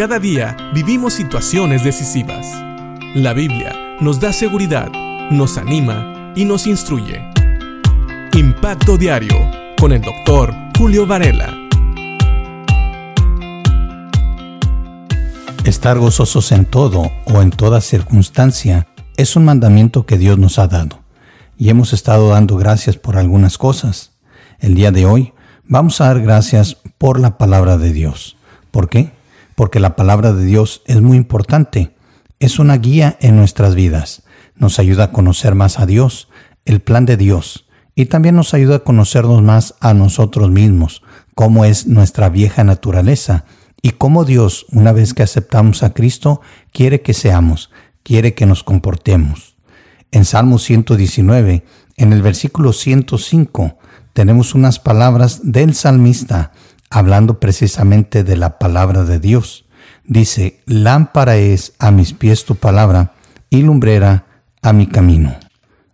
Cada día vivimos situaciones decisivas. La Biblia nos da seguridad, nos anima y nos instruye. Impacto Diario con el doctor Julio Varela. Estar gozosos en todo o en toda circunstancia es un mandamiento que Dios nos ha dado y hemos estado dando gracias por algunas cosas. El día de hoy vamos a dar gracias por la palabra de Dios. ¿Por qué? Porque la palabra de Dios es muy importante. Es una guía en nuestras vidas. Nos ayuda a conocer más a Dios, el plan de Dios, y también nos ayuda a conocernos más a nosotros mismos, cómo es nuestra vieja naturaleza y cómo Dios, una vez que aceptamos a Cristo, quiere que seamos, quiere que nos comportemos. En Salmo 119, en el versículo 105, tenemos unas palabras del salmista hablando precisamente de la palabra de Dios. Dice, lámpara es a mis pies tu palabra y lumbrera a mi camino.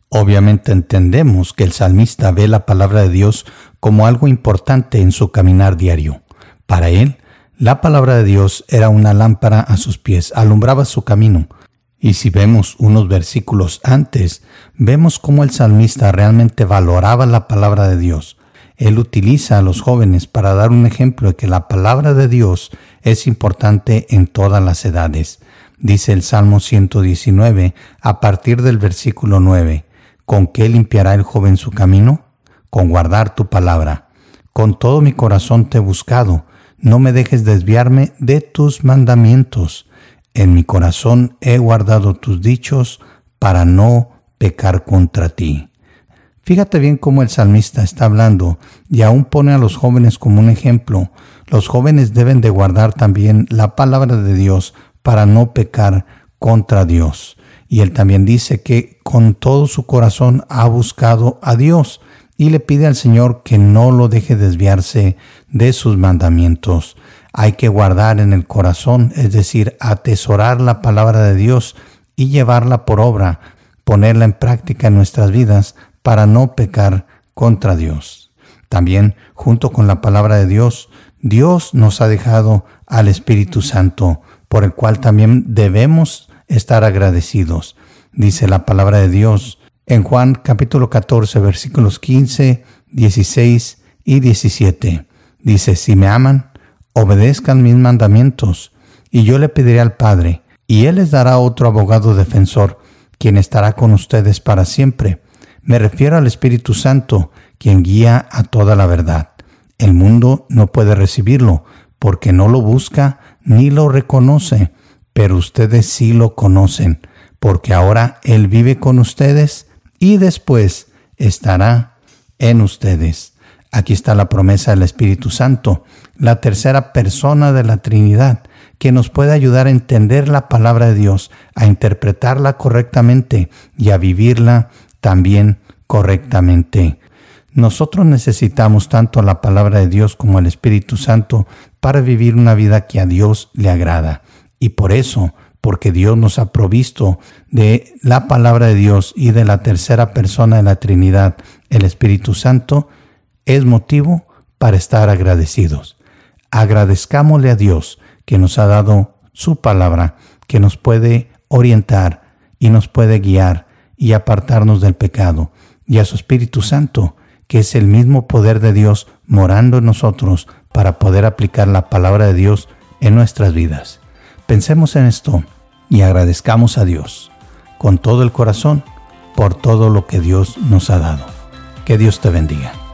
Obviamente entendemos que el salmista ve la palabra de Dios como algo importante en su caminar diario. Para él, la palabra de Dios era una lámpara a sus pies, alumbraba su camino, y si vemos unos versículos antes, vemos cómo el salmista realmente valoraba la palabra de Dios. Él utiliza a los jóvenes para dar un ejemplo de que la palabra de Dios es importante en todas las edades. Dice el Salmo 119 a partir del versículo 9, ¿con qué limpiará el joven su camino? Con guardar tu palabra. Con todo mi corazón te he buscado, no me dejes desviarme de tus mandamientos. En mi corazón he guardado tus dichos para no pecar contra ti. Fíjate bien cómo el salmista está hablando y aún pone a los jóvenes como un ejemplo. Los jóvenes deben de guardar también la palabra de Dios para no pecar contra Dios. Y él también dice que con todo su corazón ha buscado a Dios y le pide al Señor que no lo deje desviarse de sus mandamientos hay que guardar en el corazón, es decir, atesorar la palabra de Dios y llevarla por obra, ponerla en práctica en nuestras vidas para no pecar contra Dios. También, junto con la palabra de Dios, Dios nos ha dejado al Espíritu Santo, por el cual también debemos estar agradecidos. Dice la palabra de Dios en Juan capítulo 14 versículos 15, 16 y 17. Dice, si me aman, obedezcan mis mandamientos, y yo le pediré al Padre, y Él les dará otro abogado defensor, quien estará con ustedes para siempre. Me refiero al Espíritu Santo, quien guía a toda la verdad. El mundo no puede recibirlo, porque no lo busca ni lo reconoce, pero ustedes sí lo conocen, porque ahora Él vive con ustedes y después estará en ustedes. Aquí está la promesa del Espíritu Santo, la tercera persona de la Trinidad, que nos puede ayudar a entender la palabra de Dios, a interpretarla correctamente y a vivirla también correctamente. Nosotros necesitamos tanto la palabra de Dios como el Espíritu Santo para vivir una vida que a Dios le agrada. Y por eso, porque Dios nos ha provisto de la palabra de Dios y de la tercera persona de la Trinidad, el Espíritu Santo, es motivo para estar agradecidos. Agradezcámosle a Dios que nos ha dado su palabra, que nos puede orientar y nos puede guiar y apartarnos del pecado, y a su Espíritu Santo, que es el mismo poder de Dios morando en nosotros para poder aplicar la palabra de Dios en nuestras vidas. Pensemos en esto y agradezcamos a Dios con todo el corazón por todo lo que Dios nos ha dado. Que Dios te bendiga.